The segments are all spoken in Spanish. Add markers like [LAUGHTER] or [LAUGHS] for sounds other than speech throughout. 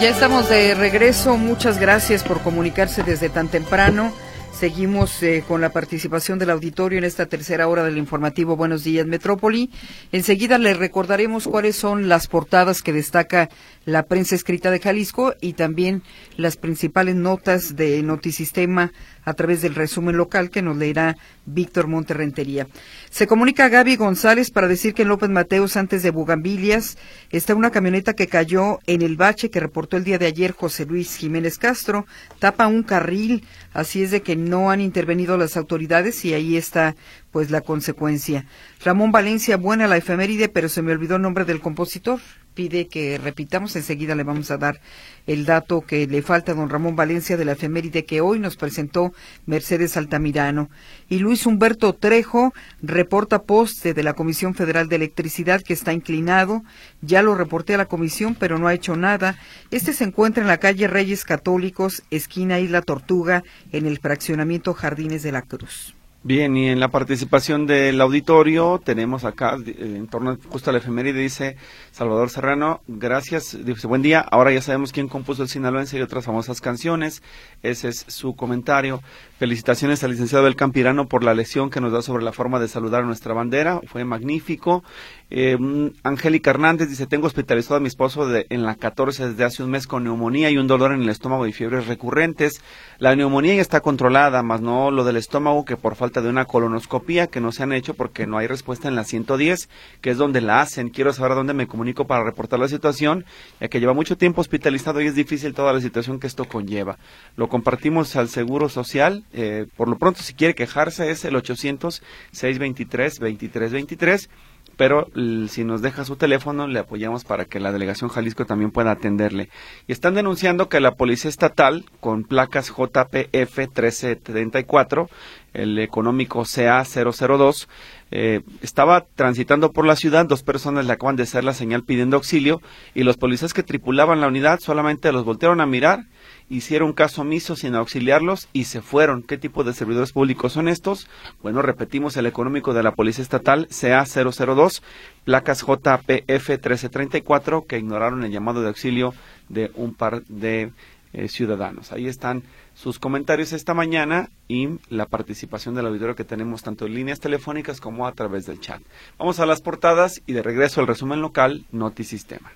Ya estamos de regreso. Muchas gracias por comunicarse desde tan temprano. Seguimos eh, con la participación del auditorio en esta tercera hora del informativo Buenos Días Metrópoli. Enseguida les recordaremos cuáles son las portadas que destaca la prensa escrita de Jalisco y también las principales notas de Notisistema a través del resumen local que nos leerá Víctor Monterrentería. Se comunica a Gaby González para decir que en López Mateos, antes de Bugambilias, está una camioneta que cayó en el bache que reportó el día de ayer José Luis Jiménez Castro, tapa un carril, así es de que no han intervenido las autoridades y ahí está pues la consecuencia. Ramón Valencia, buena la efeméride, pero se me olvidó el nombre del compositor pide que repitamos. Enseguida le vamos a dar el dato que le falta a don Ramón Valencia de la efeméride que hoy nos presentó Mercedes Altamirano. Y Luis Humberto Trejo reporta poste de la Comisión Federal de Electricidad que está inclinado. Ya lo reporté a la comisión, pero no ha hecho nada. Este se encuentra en la calle Reyes Católicos, esquina Isla Tortuga, en el fraccionamiento Jardines de la Cruz. Bien, y en la participación del auditorio tenemos acá, en torno justo a la efeméride, dice Salvador Serrano, gracias, dice buen día, ahora ya sabemos quién compuso el sinaloense y otras famosas canciones, ese es su comentario. Felicitaciones al licenciado del Campirano por la lección que nos da sobre la forma de saludar a nuestra bandera, fue magnífico. Eh, Angélica Hernández dice, tengo hospitalizado a mi esposo de, en la 14 desde hace un mes con neumonía y un dolor en el estómago y fiebres recurrentes. La neumonía ya está controlada, más no lo del estómago que por falta de una colonoscopía que no se han hecho porque no hay respuesta en la 110, que es donde la hacen. Quiero saber a dónde me comunico para reportar la situación, ya que lleva mucho tiempo hospitalizado y es difícil toda la situación que esto conlleva. Lo compartimos al Seguro Social eh, por lo pronto, si quiere quejarse, es el 800-623-2323. Pero si nos deja su teléfono, le apoyamos para que la delegación Jalisco también pueda atenderle. Y están denunciando que la Policía Estatal, con placas JPF 1374, el económico CA002, eh, estaba transitando por la ciudad, dos personas le acaban de hacer la señal pidiendo auxilio y los policías que tripulaban la unidad solamente los voltearon a mirar hicieron caso omiso sin auxiliarlos y se fueron. ¿Qué tipo de servidores públicos son estos? Bueno, repetimos el económico de la Policía Estatal CA002, placas JPF 1334, que ignoraron el llamado de auxilio de un par de eh, ciudadanos. Ahí están sus comentarios esta mañana y la participación del auditorio que tenemos tanto en líneas telefónicas como a través del chat. Vamos a las portadas y de regreso al resumen local Notisistema.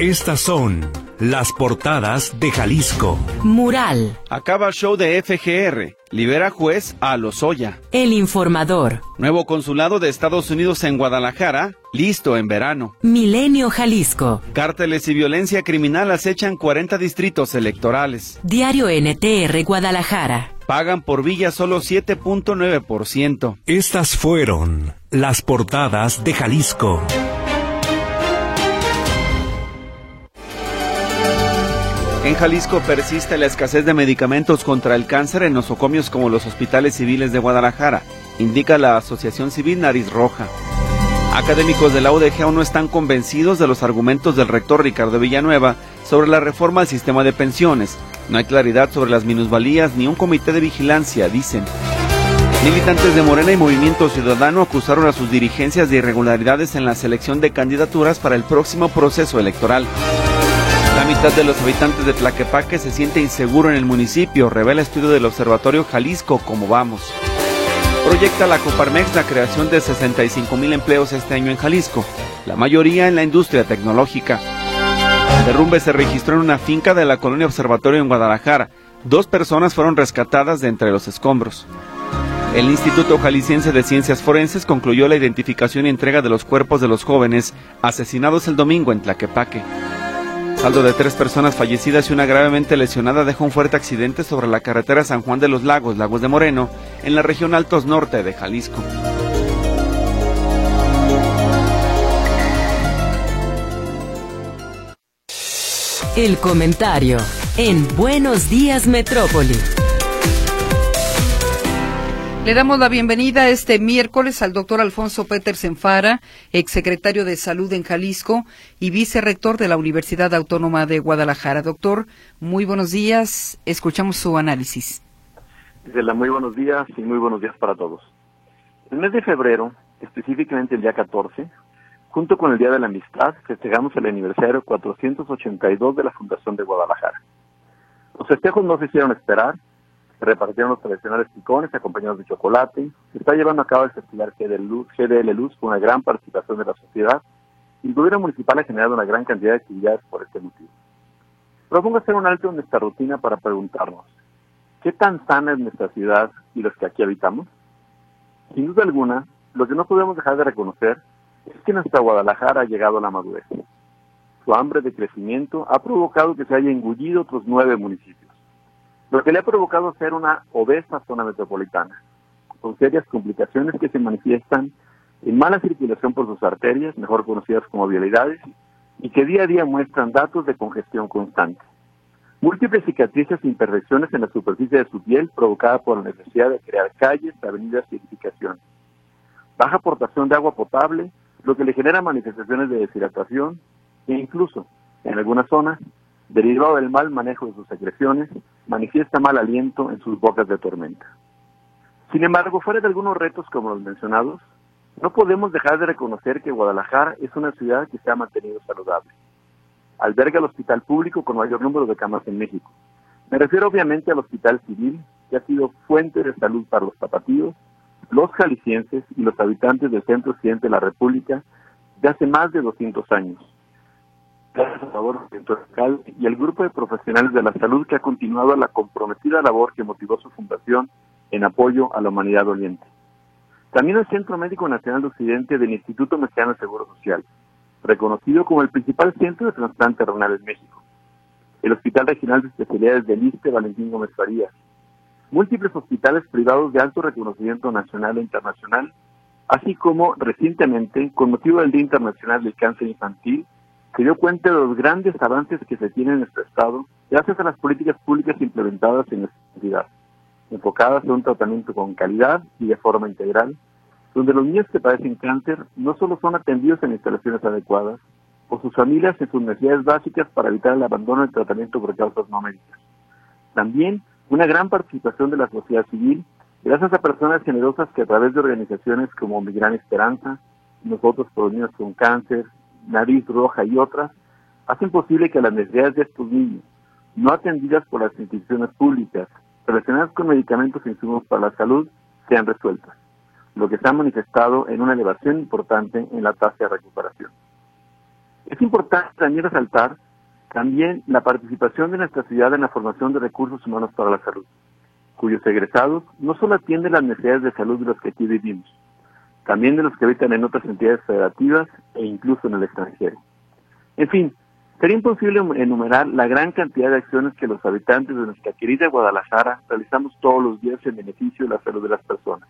Estas son las portadas de Jalisco. Mural. Acaba el show de FGR. Libera juez a Lozoya. El informador. Nuevo consulado de Estados Unidos en Guadalajara. Listo en verano. Milenio Jalisco. Cárteles y violencia criminal acechan 40 distritos electorales. Diario NTR Guadalajara. Pagan por villa solo 7.9%. Estas fueron las portadas de Jalisco. En Jalisco persiste la escasez de medicamentos contra el cáncer en nosocomios como los hospitales civiles de Guadalajara, indica la Asociación Civil Nariz Roja. Académicos de la UDG aún no están convencidos de los argumentos del rector Ricardo Villanueva sobre la reforma al sistema de pensiones. No hay claridad sobre las minusvalías ni un comité de vigilancia, dicen. Militantes de Morena y Movimiento Ciudadano acusaron a sus dirigencias de irregularidades en la selección de candidaturas para el próximo proceso electoral. La mitad de los habitantes de Tlaquepaque se siente inseguro en el municipio, revela estudio del Observatorio Jalisco Como Vamos. Proyecta la Coparmex la creación de 65 mil empleos este año en Jalisco, la mayoría en la industria tecnológica. El derrumbe se registró en una finca de la colonia Observatorio en Guadalajara. Dos personas fueron rescatadas de entre los escombros. El Instituto Jalisciense de Ciencias Forenses concluyó la identificación y entrega de los cuerpos de los jóvenes asesinados el domingo en Tlaquepaque. Saldo de tres personas fallecidas y una gravemente lesionada deja un fuerte accidente sobre la carretera San Juan de los Lagos, Lagos de Moreno, en la región Altos Norte de Jalisco. El comentario en Buenos Días Metrópoli. Le damos la bienvenida este miércoles al doctor Alfonso Petersen Fara, exsecretario de Salud en Jalisco y vicerrector de la Universidad Autónoma de Guadalajara. Doctor, muy buenos días. Escuchamos su análisis. Gisela, muy buenos días y muy buenos días para todos. El mes de febrero, específicamente el día 14, junto con el Día de la Amistad, festejamos el aniversario 482 de la Fundación de Guadalajara. Los festejos no se hicieron esperar, repartieron los tradicionales picones acompañados de chocolate, se está llevando a cabo el festival GDL Luz, con una gran participación de la sociedad y el gobierno municipal ha generado una gran cantidad de actividades por este motivo. Propongo hacer un alto en esta rutina para preguntarnos, ¿qué tan sana es nuestra ciudad y los que aquí habitamos? Sin duda alguna, lo que no podemos dejar de reconocer es que nuestra Guadalajara ha llegado a la madurez. Su hambre de crecimiento ha provocado que se haya engullido otros nueve municipios, lo que le ha provocado ser una obesa zona metropolitana, con serias complicaciones que se manifiestan en mala circulación por sus arterias, mejor conocidas como vialidades, y que día a día muestran datos de congestión constante. Múltiples cicatrices e imperfecciones en la superficie de su piel provocada por la necesidad de crear calles, avenidas y edificaciones. Baja aportación de agua potable, lo que le genera manifestaciones de deshidratación e incluso, en algunas zonas, derivado del mal manejo de sus secreciones, manifiesta mal aliento en sus bocas de tormenta. Sin embargo, fuera de algunos retos como los mencionados, no podemos dejar de reconocer que Guadalajara es una ciudad que se ha mantenido saludable. Alberga el hospital público con mayor número de camas en México. Me refiero obviamente al hospital civil, que ha sido fuente de salud para los zapatillos, los jaliscienses y los habitantes del centro occidente de la República de hace más de 200 años. Gracias a favor del y el grupo de profesionales de la salud que ha continuado la comprometida labor que motivó su fundación en apoyo a la humanidad doliente. También el Centro Médico Nacional de Occidente del Instituto Mexicano de Seguro Social, reconocido como el principal centro de trasplante renal en México. El Hospital Regional de Especialidades del ISTE Valentín Gómez Farías. Múltiples hospitales privados de alto reconocimiento nacional e internacional, así como recientemente, con motivo del Día Internacional del Cáncer Infantil, se dio cuenta de los grandes avances que se tienen en nuestro Estado gracias a las políticas públicas implementadas en nuestra entidad enfocadas a un tratamiento con calidad y de forma integral, donde los niños que padecen cáncer no solo son atendidos en instalaciones adecuadas, o sus familias en sus necesidades básicas para evitar el abandono del tratamiento por causas no médicas. También una gran participación de la sociedad civil, gracias a personas generosas que a través de organizaciones como Mi Gran Esperanza, Nosotros por los Niños con Cáncer, Nariz Roja y otras, hacen posible que las necesidades de estos niños, no atendidas por las instituciones públicas, relacionadas con medicamentos e insumos para la salud sean resueltas, lo que se ha manifestado en una elevación importante en la tasa de recuperación. Es importante también resaltar también la participación de nuestra ciudad en la formación de recursos humanos para la salud, cuyos egresados no solo atienden las necesidades de salud de los que aquí vivimos, también de los que habitan en otras entidades federativas e incluso en el extranjero. En fin, Sería imposible enumerar la gran cantidad de acciones que los habitantes de nuestra querida Guadalajara realizamos todos los días en beneficio de la salud de las personas.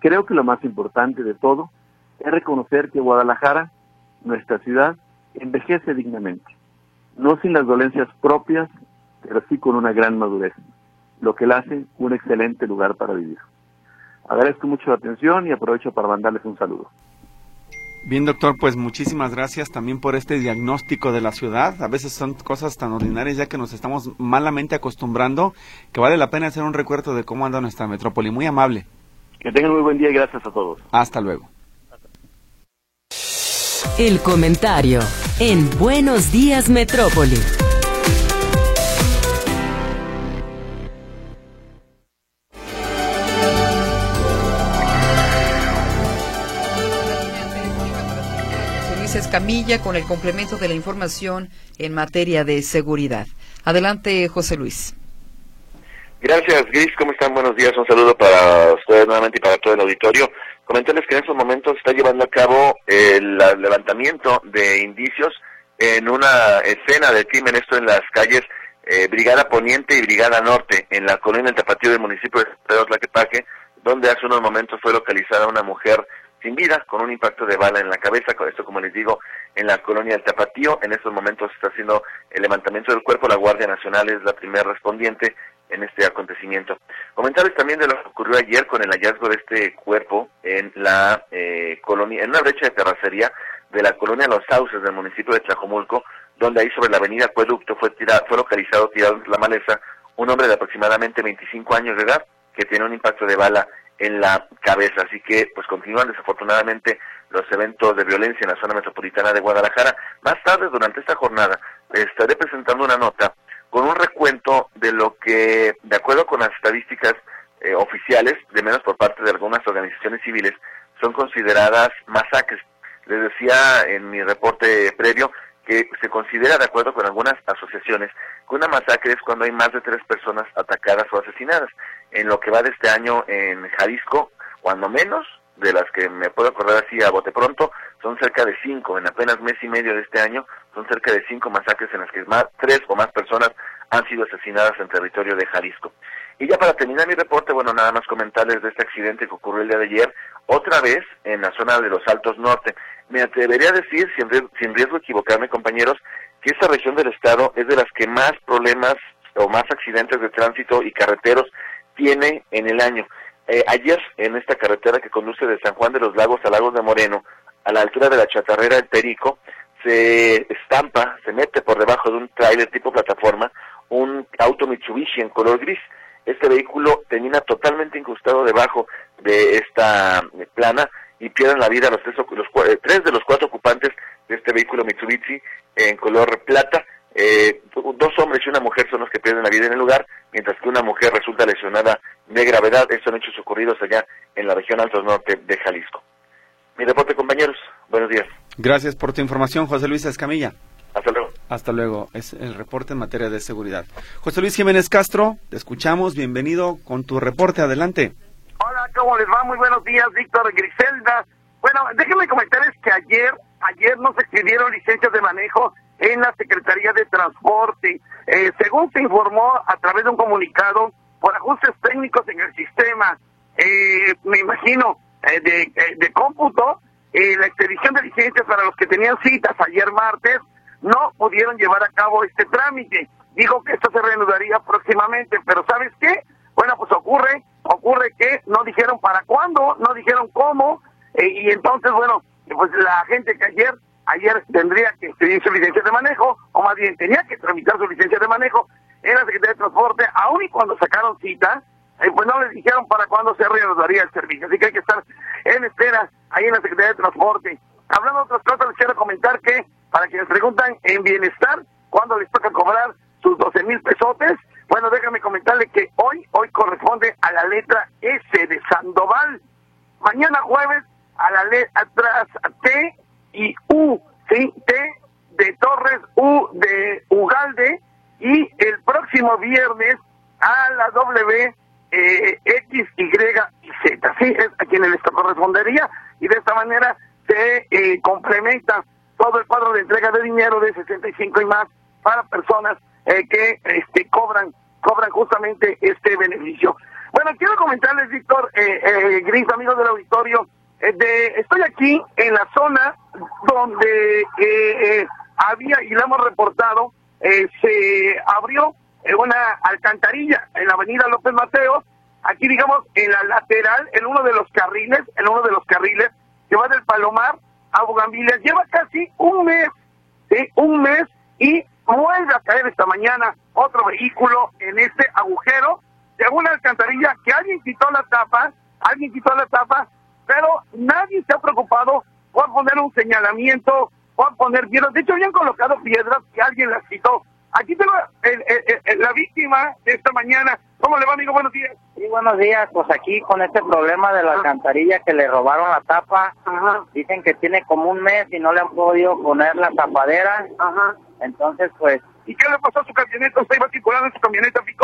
Creo que lo más importante de todo es reconocer que Guadalajara, nuestra ciudad, envejece dignamente, no sin las dolencias propias, pero sí con una gran madurez, lo que la hace un excelente lugar para vivir. Agradezco mucho la atención y aprovecho para mandarles un saludo. Bien, doctor, pues muchísimas gracias también por este diagnóstico de la ciudad. A veces son cosas tan ordinarias ya que nos estamos malamente acostumbrando que vale la pena hacer un recuerdo de cómo anda nuestra metrópoli. Muy amable. Que tengan muy buen día y gracias a todos. Hasta luego. El comentario en Buenos Días Metrópoli. Camilla con el complemento de la información en materia de seguridad. Adelante, José Luis. Gracias, Gris. ¿Cómo están? Buenos días. Un saludo para ustedes nuevamente y para todo el auditorio. Comentarles que en estos momentos se está llevando a cabo el levantamiento de indicios en una escena del crimen, esto en las calles eh, Brigada Poniente y Brigada Norte, en la colonia del Tapatío del municipio de Pedro Tlaquepaque, donde hace unos momentos fue localizada una mujer sin vida, con un impacto de bala en la cabeza, con esto como les digo, en la colonia del Tapatío. En estos momentos está haciendo el levantamiento del cuerpo, la Guardia Nacional es la primera respondiente en este acontecimiento. Comentarles también de lo que ocurrió ayer con el hallazgo de este cuerpo en la eh, colonia, en una brecha de terracería de la colonia Los Sauces del municipio de Tlajomulco, donde ahí sobre la avenida Acueducto fue, fue localizado tirado la maleza un hombre de aproximadamente 25 años de edad que tiene un impacto de bala en la cabeza. Así que pues continúan desafortunadamente los eventos de violencia en la zona metropolitana de Guadalajara. Más tarde durante esta jornada estaré presentando una nota con un recuento de lo que, de acuerdo con las estadísticas eh, oficiales, de menos por parte de algunas organizaciones civiles, son consideradas masacres. Les decía en mi reporte previo que se considera, de acuerdo con algunas asociaciones, que una masacre es cuando hay más de tres personas atacadas o asesinadas. En lo que va de este año en Jalisco, cuando menos, de las que me puedo acordar así a bote pronto, son cerca de cinco. En apenas mes y medio de este año, son cerca de cinco masacres en las que más, tres o más personas han sido asesinadas en territorio de Jalisco. Y ya para terminar mi reporte, bueno, nada más comentarles de este accidente que ocurrió el día de ayer, otra vez en la zona de los Altos Norte. Me atrevería a decir, sin riesgo, sin riesgo equivocarme, compañeros, que esta región del estado es de las que más problemas o más accidentes de tránsito y carreteros tiene en el año. Eh, ayer, en esta carretera que conduce de San Juan de los Lagos a Lagos de Moreno, a la altura de la chatarrera del Perico, se estampa, se mete por debajo de un tráiler tipo plataforma, un auto Mitsubishi en color gris. Este vehículo termina totalmente incrustado debajo de esta eh, plana y pierden la vida los tres, tres de los cuatro ocupantes de este vehículo Mitsubishi en color plata. Eh, dos hombres y una mujer son los que pierden la vida en el lugar, mientras que una mujer resulta lesionada de gravedad. Estos son hechos ocurridos allá en la región Altos Norte de Jalisco. Mi reporte, compañeros. Buenos días. Gracias por tu información, José Luis Escamilla. Hasta luego. Es el reporte en materia de seguridad. José Luis Jiménez Castro, te escuchamos. Bienvenido con tu reporte. Adelante. Hola, ¿cómo les va? Muy buenos días, Víctor Griselda. Bueno, déjenme comentarles que ayer, ayer nos expidieron licencias de manejo en la Secretaría de Transporte. Eh, según se informó a través de un comunicado, por ajustes técnicos en el sistema, eh, me imagino, eh, de, de cómputo, la expedición de licencias para los que tenían citas ayer martes no pudieron llevar a cabo este trámite. Digo que esto se reanudaría próximamente, pero ¿sabes qué? Bueno, pues ocurre, ocurre que no dijeron para cuándo, no dijeron cómo, y entonces, bueno, pues la gente que ayer ayer tendría que pedir su licencia de manejo, o más bien tenía que tramitar su licencia de manejo en la Secretaría de Transporte, aún y cuando sacaron cita, eh, pues no les dijeron para cuándo se reanudaría el servicio. Así que hay que estar en espera ahí en la Secretaría de Transporte. Hablando de otras cosas, les quiero comentar que, para quienes preguntan en bienestar, ¿cuándo les toca cobrar sus 12 mil pesotes? Bueno, déjame comentarle que hoy, hoy corresponde a la letra S de Sandoval. Mañana jueves a la letra T y U, ¿sí? T de Torres, U de Ugalde y el próximo viernes a la W, eh, X, Y y Z, ¿sí? Es a quienes les correspondería y de esta manera se eh, complementa todo el cuadro de entrega de dinero de 65 y más para personas eh, que este, cobran cobran justamente este beneficio. Bueno, quiero comentarles, Víctor, eh, Gris, amigos del auditorio, estoy aquí en la zona donde eh, eh, había, y lo hemos reportado, eh, se abrió una alcantarilla en la avenida López Mateo, aquí digamos en la lateral, en uno de los carriles, en uno de los carriles que va del Palomar a lleva casi un mes, un mes y vuelve a caer esta mañana otro vehículo en este agujero de una alcantarilla que alguien quitó la tapa, alguien quitó la tapa, pero nadie se ha preocupado por poner un señalamiento, por poner piedras. De hecho, habían colocado piedras que alguien las quitó. Aquí tengo la víctima de esta mañana. ¿Cómo le va, amigo? Buenos días. Sí, buenos días. Pues aquí con este problema de la alcantarilla que le robaron la tapa, dicen que tiene como un mes y no le han podido poner la tapadera. Ajá. Entonces, pues... ¿Y qué le pasó a su camioneta? ¿Usted iba circulando en su camioneta pick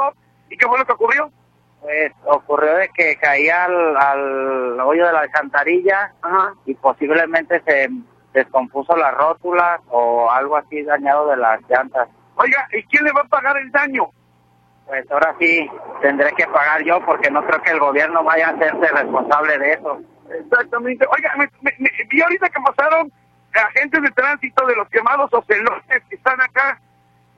¿Y qué fue lo que ocurrió? Pues ocurrió de que caía al, hoyo de la alcantarilla y posiblemente se descompuso la rótula o algo así dañado de las llantas. Oiga, ¿y quién le va a pagar el daño? Pues ahora sí tendré que pagar yo porque no creo que el gobierno vaya a hacerse responsable de eso. Exactamente. Oiga, me, vi ahorita que pasaron agentes de tránsito de los quemados ocelotes que están acá.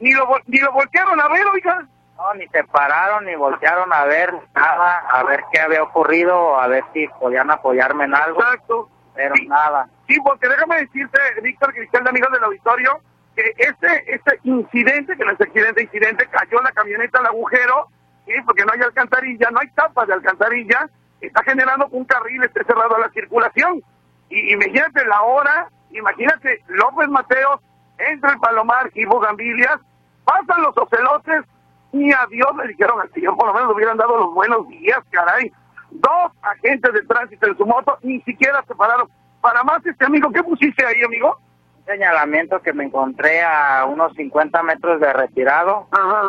Ni lo, ni lo voltearon a ver, oiga. No, ni se pararon ni voltearon a ver nada, a ver qué había ocurrido, a ver si podían apoyarme en algo. Exacto. Pero nada. Sí, porque déjame decirte, Víctor Cristal, amigo del auditorio, que este, este incidente, que no es accidente, incidente, cayó la camioneta al agujero, ¿sí? porque no hay alcantarilla, no hay tapas de alcantarilla, está generando que un carril esté cerrado a la circulación. Y imagínate la hora, imagínate López Mateos entre el Palomar y Bugambilias, pasan los ocelotes, ni a Dios le dijeron al señor, por lo menos le hubieran dado los buenos días, caray. Dos agentes de tránsito en su moto, ni siquiera se pararon. Para más, este amigo, ¿qué pusiste ahí, amigo? Señalamiento que me encontré a unos 50 metros de retirado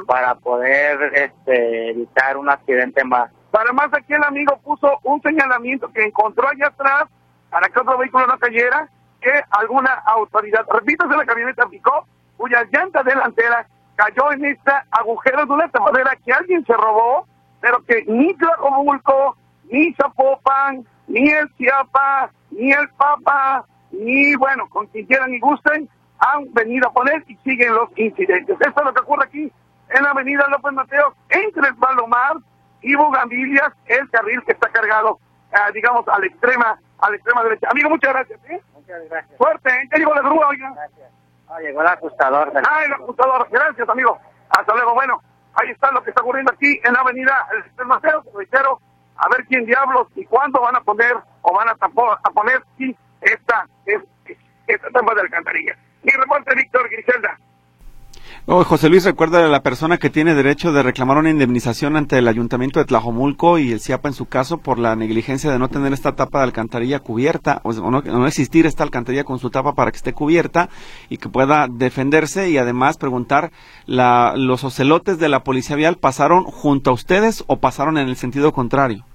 para poder este, evitar un accidente más. Para más, aquí el amigo puso un señalamiento que encontró allá atrás para que otro vehículo no cayera, que alguna autoridad, repítase, la camioneta picó, cuya llanta delantera cayó en este agujero de una tapadera que alguien se robó, pero que ni Tlajomulco, ni Zapopan, ni el Chiapa, ni el Papa, ni bueno, con quien quieran y gusten, han venido a poner y siguen los incidentes. Esto es lo que ocurre aquí en la avenida López Mateos, entre el Palomar y Bugambilias, el carril que está cargado, eh, digamos, a la extrema, a la extrema derecha. Amigo, muchas gracias. ¿eh? Muchas gracias. Fuerte, ¿eh? Ya llegó la grúa, oiga. Gracias. Ah, llegó el ajustador. Ah, el ajustador. Gracias, amigo. Hasta luego. Bueno, ahí está lo que está ocurriendo aquí en la avenida El Mateo, reitero, a ver quién diablos y cuándo van a poner o van a, a poner sí, esta, esta, trampa de alcantarilla. Mi reporte, Víctor Griselda. Oh, José Luis, recuerda a la persona que tiene derecho de reclamar una indemnización ante el Ayuntamiento de Tlajomulco y el CIAPA en su caso por la negligencia de no tener esta tapa de alcantarilla cubierta o no, no, existir esta alcantarilla con su tapa para que esté cubierta y que pueda defenderse y además preguntar, la, ¿los ocelotes de la Policía Vial pasaron junto a ustedes o pasaron en el sentido contrario?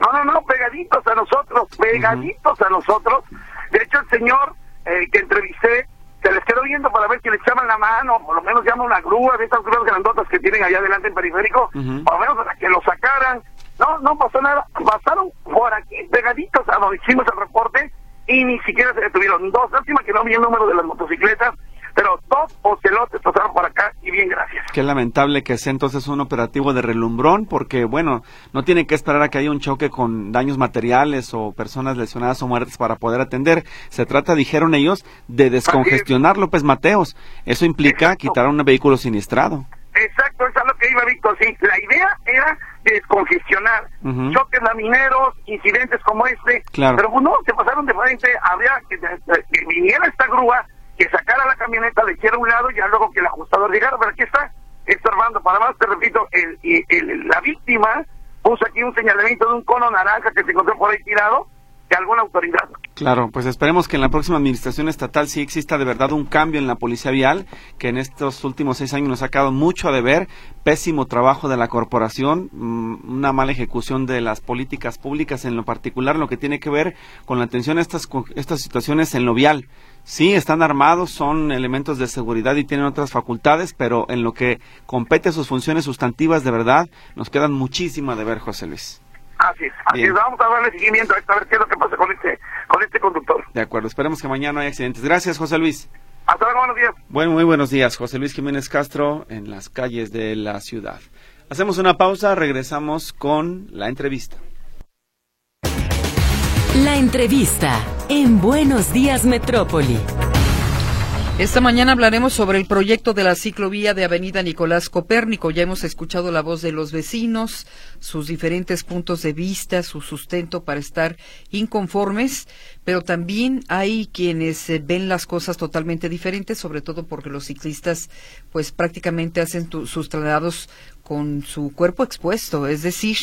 No, no, no, pegaditos a nosotros, pegaditos a nosotros. De hecho, el señor eh, que entrevisté se les quedó viendo para ver si le echaban la mano, por lo menos llama una grúa de estas grúas grandotas que tienen allá adelante en periférico, por lo menos para que lo sacaran. No, no pasó nada, pasaron por aquí pegaditos a donde hicimos el reporte y ni siquiera se detuvieron. Dos, lástima que no vi el número de las motocicletas, pero dos ocelotes pasaron por acá y bien, gracias. Qué lamentable que sea entonces un operativo de relumbrón, porque bueno, no tiene que esperar a que haya un choque con daños materiales o personas lesionadas o muertas para poder atender. Se trata, dijeron ellos, de descongestionar López Mateos. Eso implica quitar a un vehículo siniestrado. Exacto, eso es lo que iba Víctor. Sí, la idea era descongestionar choques lamineros, incidentes como este. Claro. Pero pues, no, se pasaron de frente. Habría que, que viniera esta grúa que sacara la camioneta, le hiciera un lado ya luego que el ajustador llegara. Pero aquí está estorbando. Para más, te repito, el, la víctima puso aquí un señalamiento de un cono naranja que se encontró por ahí tirado de alguna autoridad. Claro, pues esperemos que en la próxima administración estatal sí exista de verdad un cambio en la policía vial, que en estos últimos seis años nos ha quedado mucho a deber, pésimo trabajo de la corporación, mm, una mala ejecución de las políticas públicas, en lo particular lo que tiene que ver con la atención a estas, estas situaciones en lo vial. Sí, están armados, son elementos de seguridad y tienen otras facultades, pero en lo que compete a sus funciones sustantivas de verdad, nos quedan muchísimo a deber, José Luis. Así es, así es. Vamos a darle seguimiento a ver qué es lo que pasa con este, con este conductor. De acuerdo, esperemos que mañana no haya accidentes. Gracias, José Luis. Hasta luego, buenos días. Bueno, muy buenos días, José Luis Jiménez Castro en las calles de la ciudad. Hacemos una pausa, regresamos con la entrevista. La entrevista en Buenos Días Metrópoli. Esta mañana hablaremos sobre el proyecto de la ciclovía de Avenida Nicolás Copérnico. Ya hemos escuchado la voz de los vecinos, sus diferentes puntos de vista, su sustento para estar inconformes, pero también hay quienes eh, ven las cosas totalmente diferentes, sobre todo porque los ciclistas pues prácticamente hacen sus traslados con su cuerpo expuesto, es decir,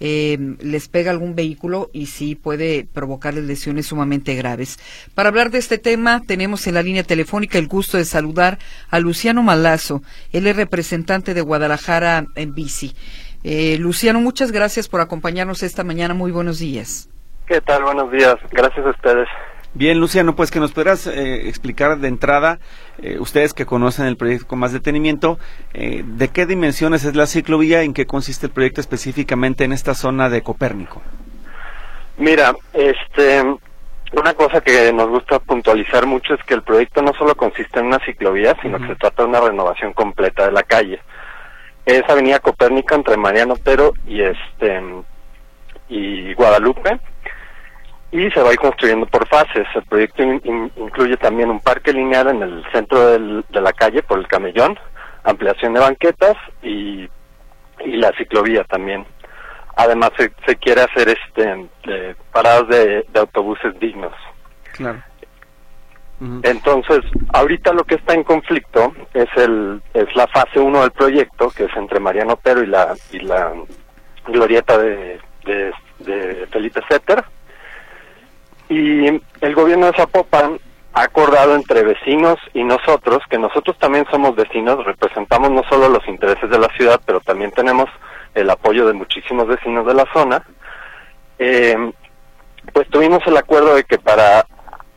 eh, les pega algún vehículo y sí puede provocarles lesiones sumamente graves. Para hablar de este tema, tenemos en la línea telefónica el gusto de saludar a Luciano Malazo. Él es representante de Guadalajara en bici. Eh, Luciano, muchas gracias por acompañarnos esta mañana. Muy buenos días. ¿Qué tal? Buenos días. Gracias a ustedes. Bien, Luciano, pues que nos podrás eh, explicar de entrada, eh, ustedes que conocen el proyecto con más detenimiento, eh, de qué dimensiones es la ciclovía y en qué consiste el proyecto específicamente en esta zona de Copérnico. Mira, este, una cosa que nos gusta puntualizar mucho es que el proyecto no solo consiste en una ciclovía, sino que se trata de una renovación completa de la calle. Es Avenida Copérnico entre Mariano Pero y este y Guadalupe y se va a ir construyendo por fases. El proyecto incluye también un parque lineal en el centro de la calle por el camellón, ampliación de banquetas y, la ciclovía también. Además se, se quiere hacer este eh, paradas de, de autobuses dignos. Claro. Entonces, ahorita lo que está en conflicto es el es la fase 1 del proyecto, que es entre Mariano Pero y la y la glorieta de, de, de Felipe Setter. Y el gobierno de Zapopan ha acordado entre vecinos y nosotros, que nosotros también somos vecinos, representamos no solo los intereses de la ciudad, pero también tenemos el apoyo de muchísimos vecinos de la zona, eh, pues tuvimos el acuerdo de que para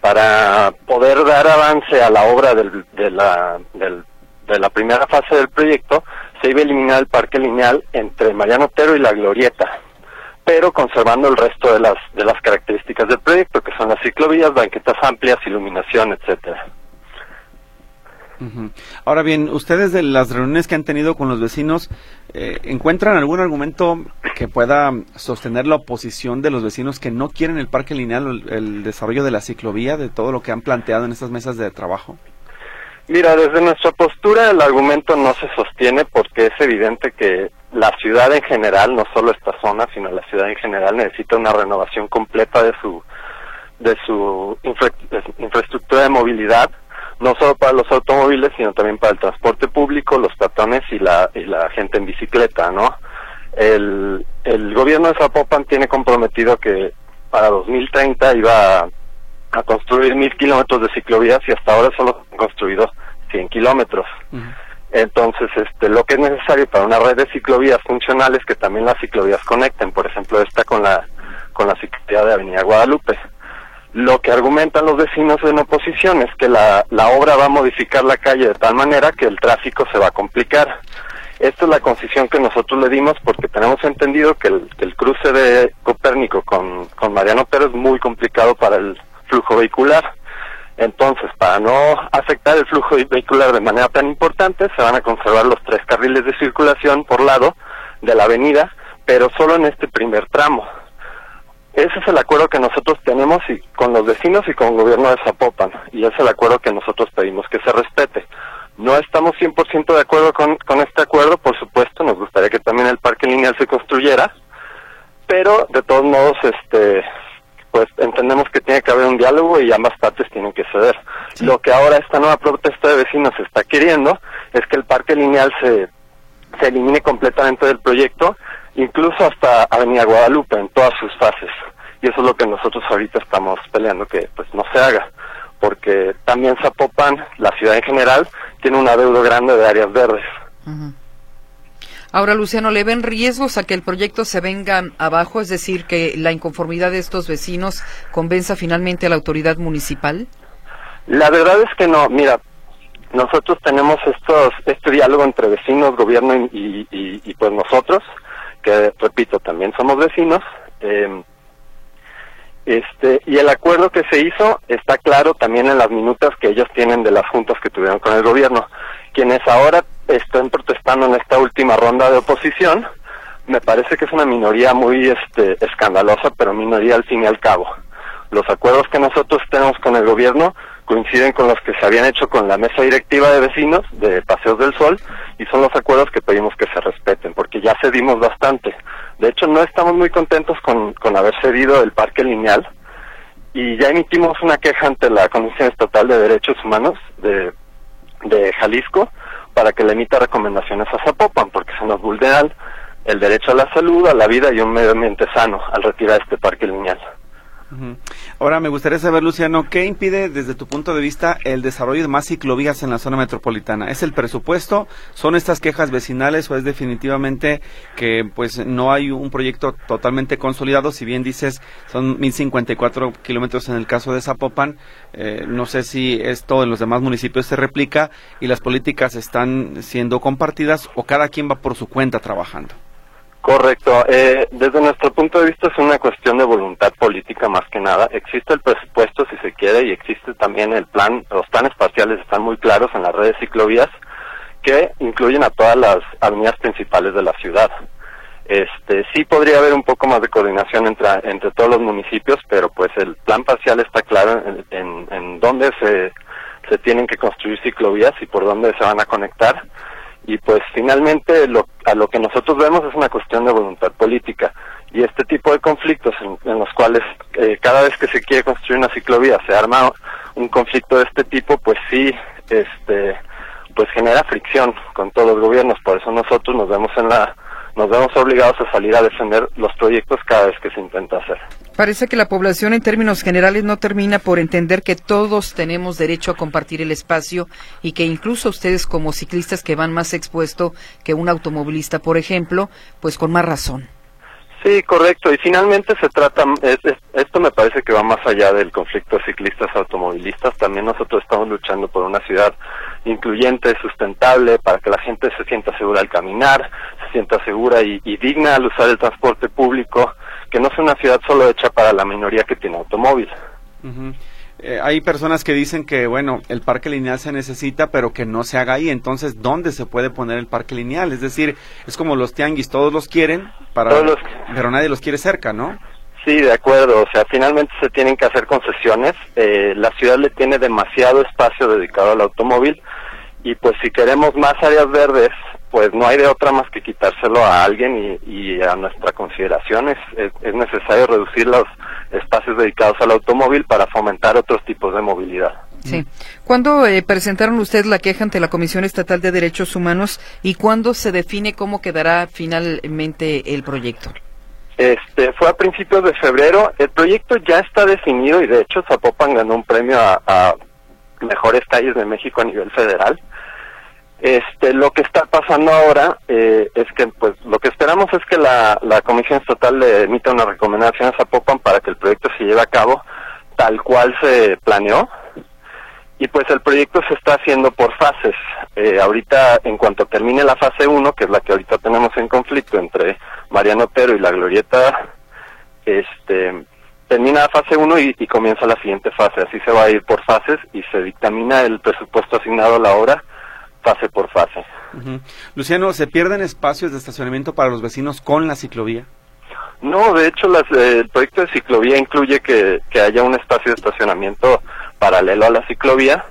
para poder dar avance a la obra del, de, la, del, de la primera fase del proyecto, se iba a eliminar el parque lineal entre Mariano Otero y la Glorieta, pero conservando el resto de las, de las características del proyecto, que son las ciclovías, banquetas amplias, iluminación, etcétera. Ahora bien, ustedes de las reuniones que han tenido con los vecinos, eh, ¿encuentran algún argumento que pueda sostener la oposición de los vecinos que no quieren el parque lineal, el, el desarrollo de la ciclovía, de todo lo que han planteado en estas mesas de trabajo? Mira, desde nuestra postura el argumento no se sostiene porque es evidente que la ciudad en general, no solo esta zona, sino la ciudad en general necesita una renovación completa de su de su infra, de infraestructura de movilidad no solo para los automóviles, sino también para el transporte público, los peatones y la, y la gente en bicicleta, ¿no? El, el gobierno de Zapopan tiene comprometido que para 2030 iba a, a construir mil kilómetros de ciclovías y hasta ahora solo han construido 100 kilómetros. Entonces, este, lo que es necesario para una red de ciclovías funcionales que también las ciclovías conecten, por ejemplo, esta con la con la ciclovía de Avenida Guadalupe. Lo que argumentan los vecinos en oposición es que la, la obra va a modificar la calle de tal manera que el tráfico se va a complicar. Esta es la concesión que nosotros le dimos porque tenemos entendido que el, que el cruce de Copérnico con, con Mariano Pérez es muy complicado para el flujo vehicular. Entonces, para no afectar el flujo vehicular de manera tan importante, se van a conservar los tres carriles de circulación por lado de la avenida, pero solo en este primer tramo. Ese es el acuerdo que nosotros tenemos y con los vecinos y con el gobierno de Zapopan, y es el acuerdo que nosotros pedimos que se respete. No estamos 100% de acuerdo con, con este acuerdo, por supuesto, nos gustaría que también el parque lineal se construyera, pero de todos modos, este, pues entendemos que tiene que haber un diálogo y ambas partes tienen que ceder. Sí. Lo que ahora esta nueva protesta de vecinos está queriendo es que el parque lineal se, se elimine completamente del proyecto incluso hasta Avenida Guadalupe en todas sus fases. Y eso es lo que nosotros ahorita estamos peleando que pues no se haga, porque también Zapopan, la ciudad en general, tiene un adeudo grande de áreas verdes. Uh -huh. Ahora, Luciano, ¿le ven riesgos a que el proyecto se venga abajo? Es decir, que la inconformidad de estos vecinos convenza finalmente a la autoridad municipal. La verdad es que no. Mira, nosotros tenemos estos, este diálogo entre vecinos, gobierno y, y, pues nosotros que repito, también somos vecinos. Eh, este, y el acuerdo que se hizo está claro también en las minutas que ellos tienen de las juntas que tuvieron con el gobierno. Quienes ahora están protestando en esta última ronda de oposición, me parece que es una minoría muy este, escandalosa, pero minoría al fin y al cabo. Los acuerdos que nosotros tenemos con el gobierno coinciden con los que se habían hecho con la mesa directiva de vecinos de Paseos del Sol y son los acuerdos que pedimos que se respeten porque ya cedimos bastante. De hecho, no estamos muy contentos con, con haber cedido el parque lineal y ya emitimos una queja ante la Comisión Estatal de Derechos Humanos de, de Jalisco para que le emita recomendaciones a Zapopan porque se nos vulneran el derecho a la salud, a la vida y un medio ambiente sano al retirar este parque lineal. Ahora me gustaría saber, Luciano, ¿qué impide desde tu punto de vista el desarrollo de más ciclovías en la zona metropolitana? ¿Es el presupuesto? ¿Son estas quejas vecinales o es definitivamente que pues no hay un proyecto totalmente consolidado? Si bien dices son 1054 kilómetros en el caso de Zapopan, eh, no sé si esto en los demás municipios se replica y las políticas están siendo compartidas o cada quien va por su cuenta trabajando. Correcto. Eh, desde nuestro punto de vista es una cuestión de voluntad política más que nada. Existe el presupuesto si se quiere y existe también el plan. Los planes parciales están muy claros en las redes ciclovías que incluyen a todas las avenidas principales de la ciudad. Este, sí podría haber un poco más de coordinación entre, entre todos los municipios, pero pues el plan parcial está claro en, en, en dónde se, se tienen que construir ciclovías y por dónde se van a conectar Y pues finalmente lo, a lo que nosotros vemos es una cuestión de voluntad política. Y este tipo de conflictos en, los cuales eh, cada vez que se quiere construir una ciclovía se arma un conflicto de este tipo, pues sí, este, pues genera fricción con todos los gobiernos. Por eso nosotros nos vemos en la nos vemos obligados a salir a defender los proyectos cada vez que se intenta hacer. Parece que la población en términos generales no termina por entender que todos tenemos derecho a compartir el espacio y que incluso ustedes como ciclistas que van más expuesto que un automovilista, por ejemplo, pues con más razón. Sí, correcto. Y finalmente se trata, esto me parece que va más allá del conflicto de ciclistas automovilistas. También nosotros estamos luchando por una ciudad incluyente, sustentable, para que la gente se sienta segura al caminar, se sienta segura y, digna al usar el transporte público, que no sea una ciudad solo hecha para la minoría que tiene automóvil. Eh, hay personas que dicen que, bueno, el parque lineal se necesita, pero que no se haga ahí. Entonces, ¿dónde se puede poner el parque lineal? Es decir, es como los tianguis, todos los quieren, para, pero nadie los quiere cerca, ¿no? Sí, de acuerdo. O sea, finalmente se tienen que hacer concesiones. Eh, la ciudad le tiene demasiado espacio dedicado al automóvil y pues si queremos más áreas verdes, pues no hay de otra más que quitárselo a alguien y, a nuestra consideración es, es, necesario reducir los espacios dedicados al automóvil para fomentar otros tipos de movilidad. Sí. ¿Cuándo eh, presentaron ustedes la queja ante la Comisión Estatal de Derechos Humanos y cuándo se define cómo quedará finalmente el proyecto? Este, fue a principios de febrero. El proyecto ya está definido y de hecho Zapopan ganó un premio a, a mejores calles de México a nivel federal. Este, lo que está pasando ahora eh, es que, pues, lo que esperamos es que la, la Comisión Estatal le emita una recomendación a Zapopan para que el proyecto se lleve a cabo tal cual se planeó. Y pues el proyecto se está haciendo por fases. Eh, ahorita, en cuanto termine la fase 1, que es la que ahorita tenemos en conflicto entre Mariano Otero y la Glorieta, este, termina la fase 1 y, y, comienza la siguiente fase. Así se va a ir por fases y se dictamina el presupuesto asignado a la obra fase por fase. Luciano, ¿se pierden espacios de estacionamiento para los vecinos con la ciclovía? No, de hecho eh, el proyecto de ciclovía incluye que, haya un espacio de estacionamiento paralelo a la ciclovía.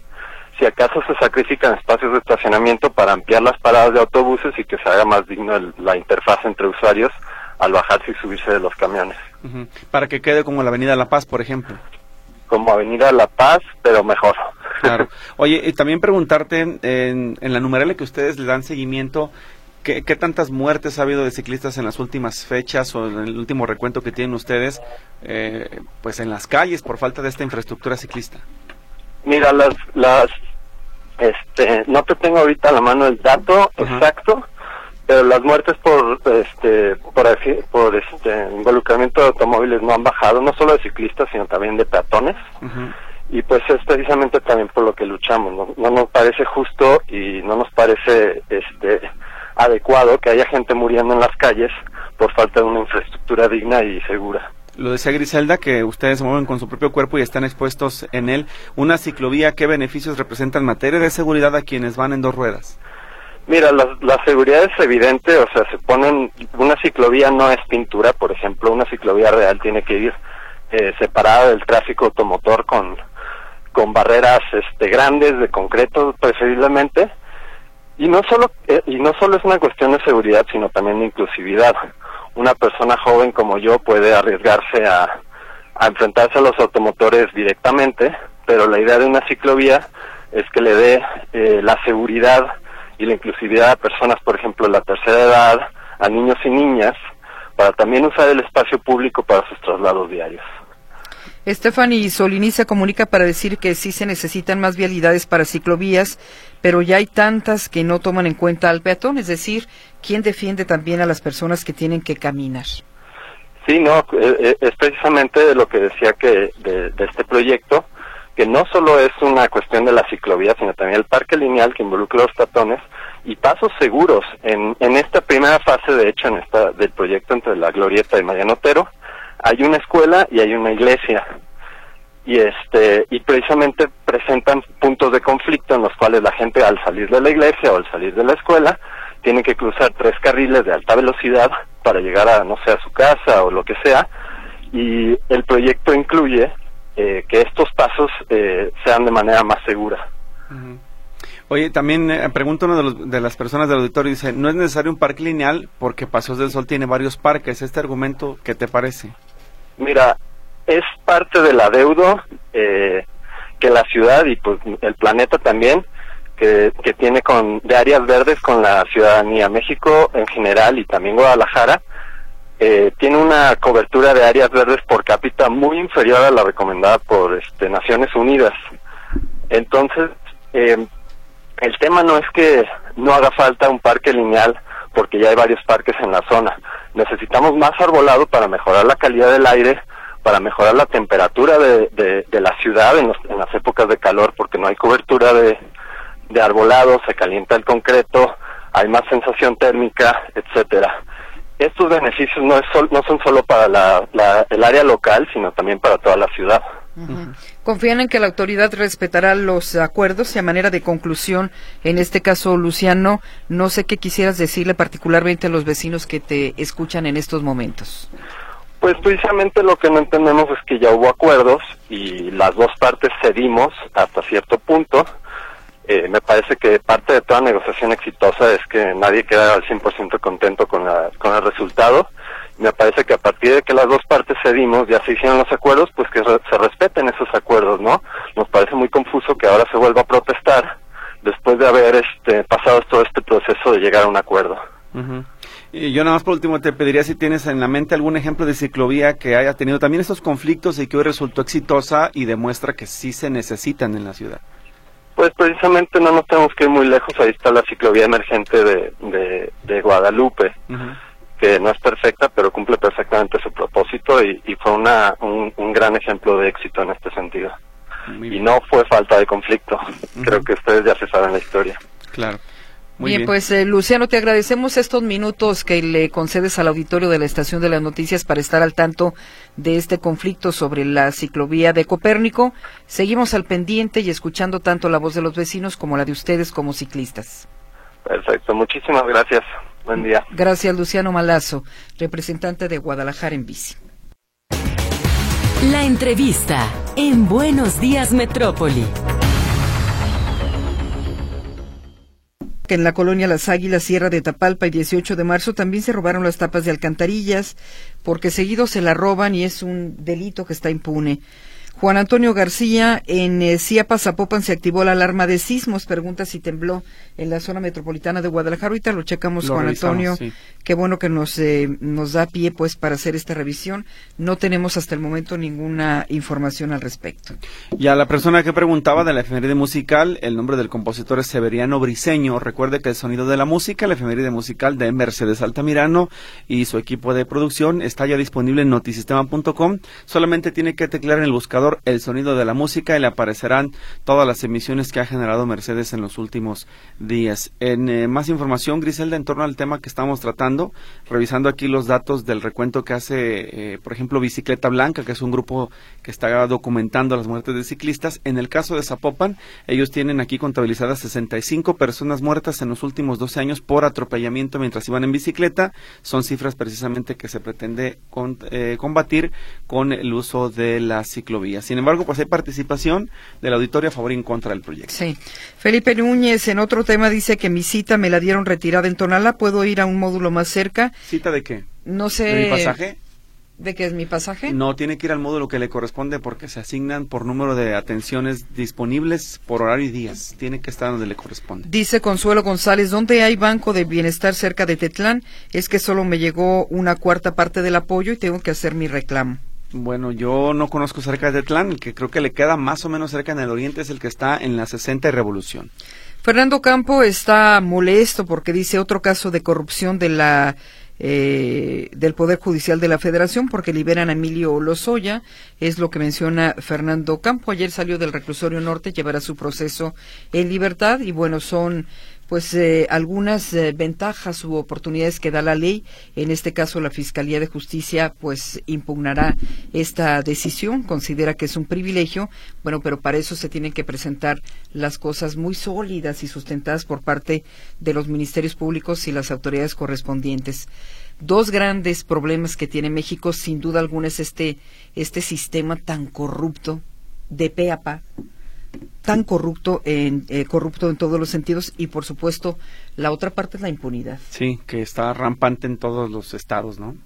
Si acaso se sacrifican espacios de estacionamiento para ampliar las paradas de autobuses y que se haga más digno la interfaz entre usuarios al bajarse y subirse de los camiones. Para que quede como la Avenida La Paz, por ejemplo. Como Avenida La Paz, pero mejor. Claro. Oye, y también preguntarte, en, en la numerale que ustedes le dan seguimiento, ¿qué, tantas muertes ha habido de ciclistas en las últimas fechas o en el último recuento que tienen ustedes, eh, pues en las calles por falta de esta infraestructura ciclista? Mira, las, las, este, no te tengo ahorita a la mano el dato exacto, pero las muertes por, este, por, por este, involucramiento de automóviles no han bajado, no solo de ciclistas, sino también de peatones y pues es precisamente también por lo que luchamos no, nos parece justo y no nos parece este adecuado que haya gente muriendo en las calles por falta de una infraestructura digna y segura lo decía Griselda, que ustedes se mueven con su propio cuerpo y están expuestos en él. Una ciclovía, ¿qué beneficios representa en materia de seguridad a quienes van en dos ruedas? Mira, la, la, seguridad es evidente, o sea, se ponen, una ciclovía no es pintura, por ejemplo, una ciclovía real tiene que ir eh, separada del tráfico automotor con, con barreras este, grandes de concreto preferiblemente y no solo eh, y no solo es una cuestión de seguridad sino también de inclusividad. Una persona joven como yo puede arriesgarse a, a enfrentarse a los automotores directamente pero la idea de una ciclovía es que le dé eh, la seguridad y la inclusividad a personas por ejemplo de la tercera edad a niños y niñas para también usar el espacio público para sus traslados diarios Stephanie Solini se comunica para decir que sí se necesitan más vialidades para ciclovías, pero ya hay tantas que no toman en cuenta al peatón, es decir, ¿quién defiende también a las personas que tienen que caminar? Sí, no, eh, eh, es precisamente lo que decía que de, este proyecto, que no solo es una cuestión de la ciclovía, sino también el parque lineal que involucra los peatones y pasos seguros. En, en esta primera fase, de hecho, en esta del proyecto entre la Glorieta y Mariano Otero, hay una escuela y hay una iglesia y este y precisamente presentan puntos de conflicto en los cuales la gente al salir de la iglesia o al salir de la escuela tiene que cruzar tres carriles de alta velocidad para llegar a no sé a su casa o lo que sea y el proyecto incluye eh, que estos pasos eh, sean de manera más segura. Oye, también eh, pregunta una de, de las personas del auditorio, dice, no es necesario un parque lineal porque Paseos del Sol tiene varios parques. ¿Este argumento qué te parece? Mira, es parte del adeudo eh, que la ciudad y pues el planeta también que, que tiene con de áreas verdes con la ciudadanía. México en general y también Guadalajara eh, tiene una cobertura de áreas verdes por cápita muy inferior a la recomendada por este, Naciones Unidas. Entonces, eh, el tema no es que no haga falta un parque lineal porque ya hay varios parques en la zona. Necesitamos más arbolado para mejorar la calidad del aire, para mejorar la temperatura de, la ciudad en, los- en las épocas de calor porque no hay cobertura de, arbolado, se calienta el concreto, hay más sensación térmica, etcétera. Estos beneficios no, es sol- no son solo para la- el área local, sino también para toda la ciudad. Confían en que la autoridad respetará los acuerdos y a manera de conclusión, en este caso, Luciano, no sé qué quisieras decirle particularmente a los vecinos que te escuchan en estos momentos. Pues precisamente lo que no entendemos es que ya hubo acuerdos y las dos partes cedimos hasta cierto punto. Eh, me parece que parte de toda negociación exitosa es que nadie queda al 100% contento con, la, con el resultado. Me parece que a partir de que las dos partes cedimos, ya se hicieron los acuerdos, pues que re- se respeten esos acuerdos, ¿no? Nos parece muy confuso que ahora se vuelva a protestar después de haber este, pasado todo este proceso de llegar a un acuerdo. Y yo nada más por último te pediría si tienes en la mente algún ejemplo de ciclovía que haya tenido también estos conflictos y que hoy resultó exitosa y demuestra que sí se necesitan en la ciudad. Pues precisamente no nos tenemos que ir muy lejos, ahí está la ciclovía emergente de, de, de Guadalupe, que no es perfecta, pero cumple perfectamente su propósito y, y fue una, un, un gran ejemplo de éxito en este sentido. Y no fue falta de conflicto, creo que ustedes ya se saben la historia. Claro. Muy bien, bien. pues eh, Luciano, te agradecemos estos minutos que le concedes al auditorio de la Estación de las Noticias para estar al tanto de este conflicto sobre la ciclovía de Copérnico. Seguimos al pendiente y escuchando tanto la voz de los vecinos como la de ustedes como ciclistas. Perfecto, muchísimas gracias. Buen día. Gracias, Luciano Malazo, representante de Guadalajara en bici. La entrevista en Buenos Días Metrópoli. que en la colonia Las Águilas, Sierra de Tapalpa y 18 de marzo también se robaron las tapas de alcantarillas porque seguido se la roban y es un delito que está impune. Juan Antonio García, en eh, Ciapas, Zapopan, se activó la alarma de sismos. Pregunta si tembló en la zona metropolitana de Guadalajara. Ahorita lo checamos, Lo Juan Antonio. sí. Qué bueno que nos, eh, nos da pie pues para hacer esta revisión. No tenemos hasta el momento ninguna información al respecto. Y a la persona que preguntaba de la efeméride musical, el nombre del compositor es Severiano Briseño. Recuerde que el sonido de la música, la efeméride musical de Mercedes Altamirano y su equipo de producción está ya disponible en notisistema.com. Solamente tiene que teclear en el buscador el sonido de la música y le aparecerán todas las emisiones que ha generado Mercedes en los últimos días. En eh, más información, Griselda, en torno al tema que estamos tratando, revisando aquí los datos del recuento que hace, eh, por ejemplo, Bicicleta Blanca, que es un grupo que está documentando las muertes de ciclistas. En el caso de Zapopan, ellos tienen aquí contabilizadas 65 personas muertas en los últimos 12 años por atropellamiento mientras iban en bicicleta. Son cifras precisamente que se pretende eh, combatir con el uso de la ciclovía. Sin embargo, pues hay participación del auditorio a favor y en contra del proyecto. Sí. Felipe Núñez, en otro tema, dice que mi cita me la dieron retirada en Tonala. ¿Puedo ir a un módulo más cerca? ¿Cita de qué? No sé. ¿De mi pasaje? ¿De qué es mi pasaje? No, tiene que ir al módulo que le corresponde porque se asignan por número de atenciones disponibles por horario y días. Tiene que estar donde le corresponde. Dice Consuelo González, ¿dónde hay banco de bienestar cerca de Tetlán? Es que solo me llegó una cuarta parte del apoyo y tengo que hacer mi reclamo. Bueno, yo no conozco cerca de Tetlán, el que creo que le queda más o menos cerca en el oriente es el que está en la 60 y Revolución. Fernando Campo está molesto porque dice otro caso de corrupción de la eh, del Poder Judicial de la Federación porque liberan a Emilio Lozoya, es lo que menciona Fernando Campo. Ayer salió del reclusorio norte, llevará su proceso en libertad y bueno, son pues eh, algunas eh, ventajas u oportunidades que da la ley. En este caso, la Fiscalía de Justicia pues impugnará esta decisión, considera que es un privilegio, bueno, pero para eso se tienen que presentar las cosas muy sólidas y sustentadas por parte de los ministerios públicos y las autoridades correspondientes. Dos grandes problemas que tiene México, sin duda alguna, es este, este sistema tan corrupto de pe a pa tan corrupto en eh, corrupto en todos los sentidos y por supuesto la otra parte es la impunidad. Sí, que está rampante en todos los estados, ¿no?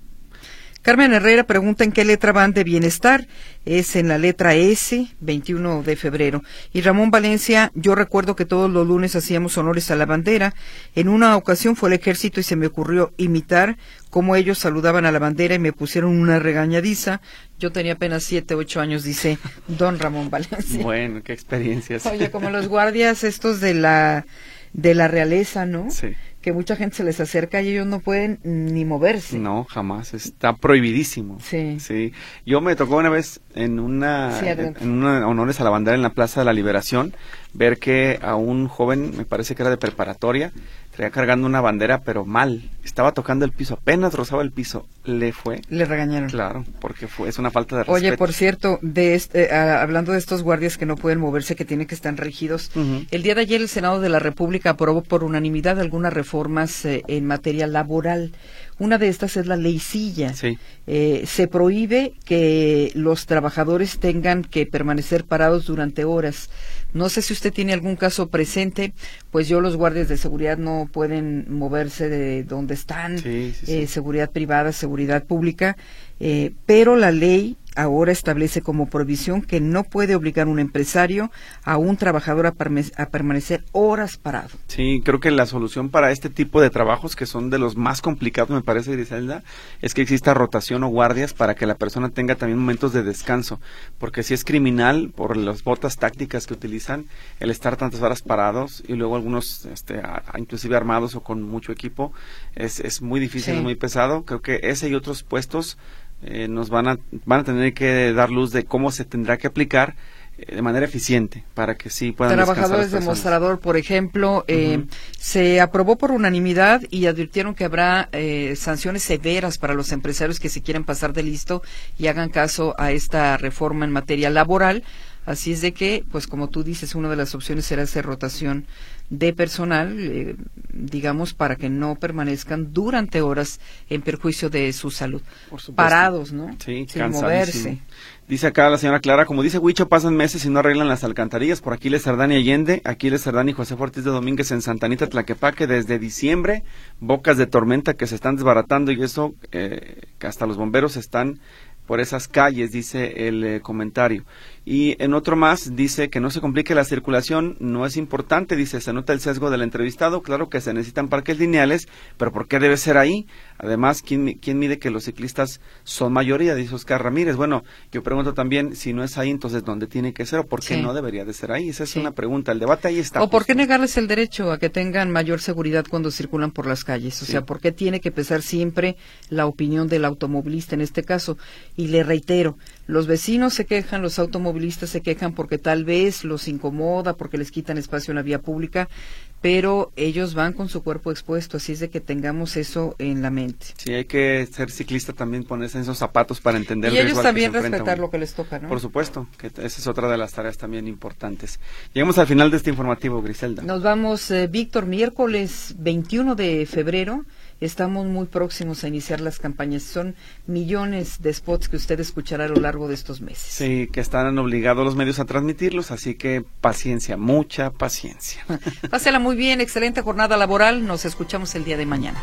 Carmen Herrera pregunta en qué letra van de bienestar. Es en la letra S, 21 de febrero. Y Ramón Valencia, yo recuerdo que todos los lunes hacíamos honores a la bandera. En una ocasión fue el ejército y se me ocurrió imitar cómo ellos saludaban a la bandera y me pusieron una regañadiza. Yo tenía apenas siete, ocho años, dice don Ramón Valencia. [LAUGHS] Bueno, qué experiencias. Oye, como los guardias estos de la de la realeza, ¿no? Sí que mucha gente se les acerca y ellos no pueden ni moverse. No, jamás, está prohibidísimo. Sí. Sí. Yo me tocó una vez en una, en, una honores a la bandera en la Plaza de la Liberación ver que a un joven, me parece que era de preparatoria, traía cargando una bandera, pero mal. Estaba tocando el piso, apenas rozaba el piso. Le fue. Le regañaron. Claro, porque fue, es una falta de respeto. Oye, por cierto, de este, eh, hablando de estos guardias que no pueden moverse, que tienen que estar rígidos, el día de ayer el Senado de la República aprobó por unanimidad algunas reformas eh, en materia laboral. Una de estas es la ley silla. Sí. Eh, se prohíbe que los trabajadores tengan que permanecer parados durante horas. No sé si usted tiene algún caso presente, pues yo los guardias de seguridad no pueden moverse de donde están, eh, seguridad privada, seguridad pública, eh, pero la ley ahora establece como prohibición que no puede obligar un empresario a un trabajador a, permanecer horas parado. Sí, creo que la solución para este tipo de trabajos, que son de los más complicados, me parece, Griselda, es que exista rotación o guardias para que la persona tenga también momentos de descanso. Porque si es criminal, por las botas tácticas que utilizan, el estar tantas horas parados y luego algunos, este, inclusive armados o con mucho equipo, es, es muy difícil, es muy pesado. Creo que ese y otros puestos eh, nos van a, van a tener que dar luz de cómo se tendrá que aplicar eh, de manera eficiente para que sí puedan trabajadores de mostrador por ejemplo eh, se aprobó por unanimidad y advirtieron que habrá sanciones severas para los empresarios que se quieran pasar de listo y hagan caso a esta reforma en materia laboral. Así es de que pues como tú dices una de las opciones será hacer rotación de personal, eh, digamos, para que no permanezcan durante horas en perjuicio de su salud. Parados, ¿no? Sí, Sin moverse. Dice acá la señora Clara, como dice Huicho, pasan meses y no arreglan las alcantarillas. Por Aquiles Cerdán y Allende, Aquiles Cerdán y José Ortiz de Domínguez en Santanita, Tlaquepaque, desde diciembre, bocas de tormenta que se están desbaratando y eso, eh, que hasta los bomberos están por esas calles, dice el eh, comentario. Y en otro más dice que no se complique la circulación, no es importante, dice, se nota el sesgo del entrevistado, claro que se necesitan parques lineales, pero ¿por qué debe ser ahí? Además, ¿quién, quién mide que los ciclistas son mayoría? Dice Oscar Ramírez. Bueno, yo pregunto también, si no es ahí, entonces ¿dónde tiene que ser o por qué no debería de ser ahí? Esa es una pregunta, el debate ahí está. ¿O por qué negarles el derecho a que tengan mayor seguridad cuando circulan por las calles? O sea, ¿por qué tiene que pesar siempre la opinión del automovilista en este caso? Y le reitero, los vecinos se quejan, los automovilistas se quejan porque tal vez los incomoda, porque les quitan espacio en la vía pública, pero ellos van con su cuerpo expuesto, así es de que tengamos eso en la mente. Sí, hay que ser ciclista también, ponerse en esos zapatos para entender. Y ellos también respetar lo que les toca, ¿no? Por supuesto, que esa es otra de las tareas también importantes. Llegamos al final de este informativo, Griselda. Nos vamos, eh, Víctor, miércoles 21 de febrero estamos muy próximos a iniciar las campañas. Son millones de spots que usted escuchará a lo largo de estos meses. Sí, que están obligados los medios a transmitirlos, así que paciencia, mucha paciencia. [LAUGHS] Pásela muy bien, excelente jornada laboral. Nos escuchamos el día de mañana.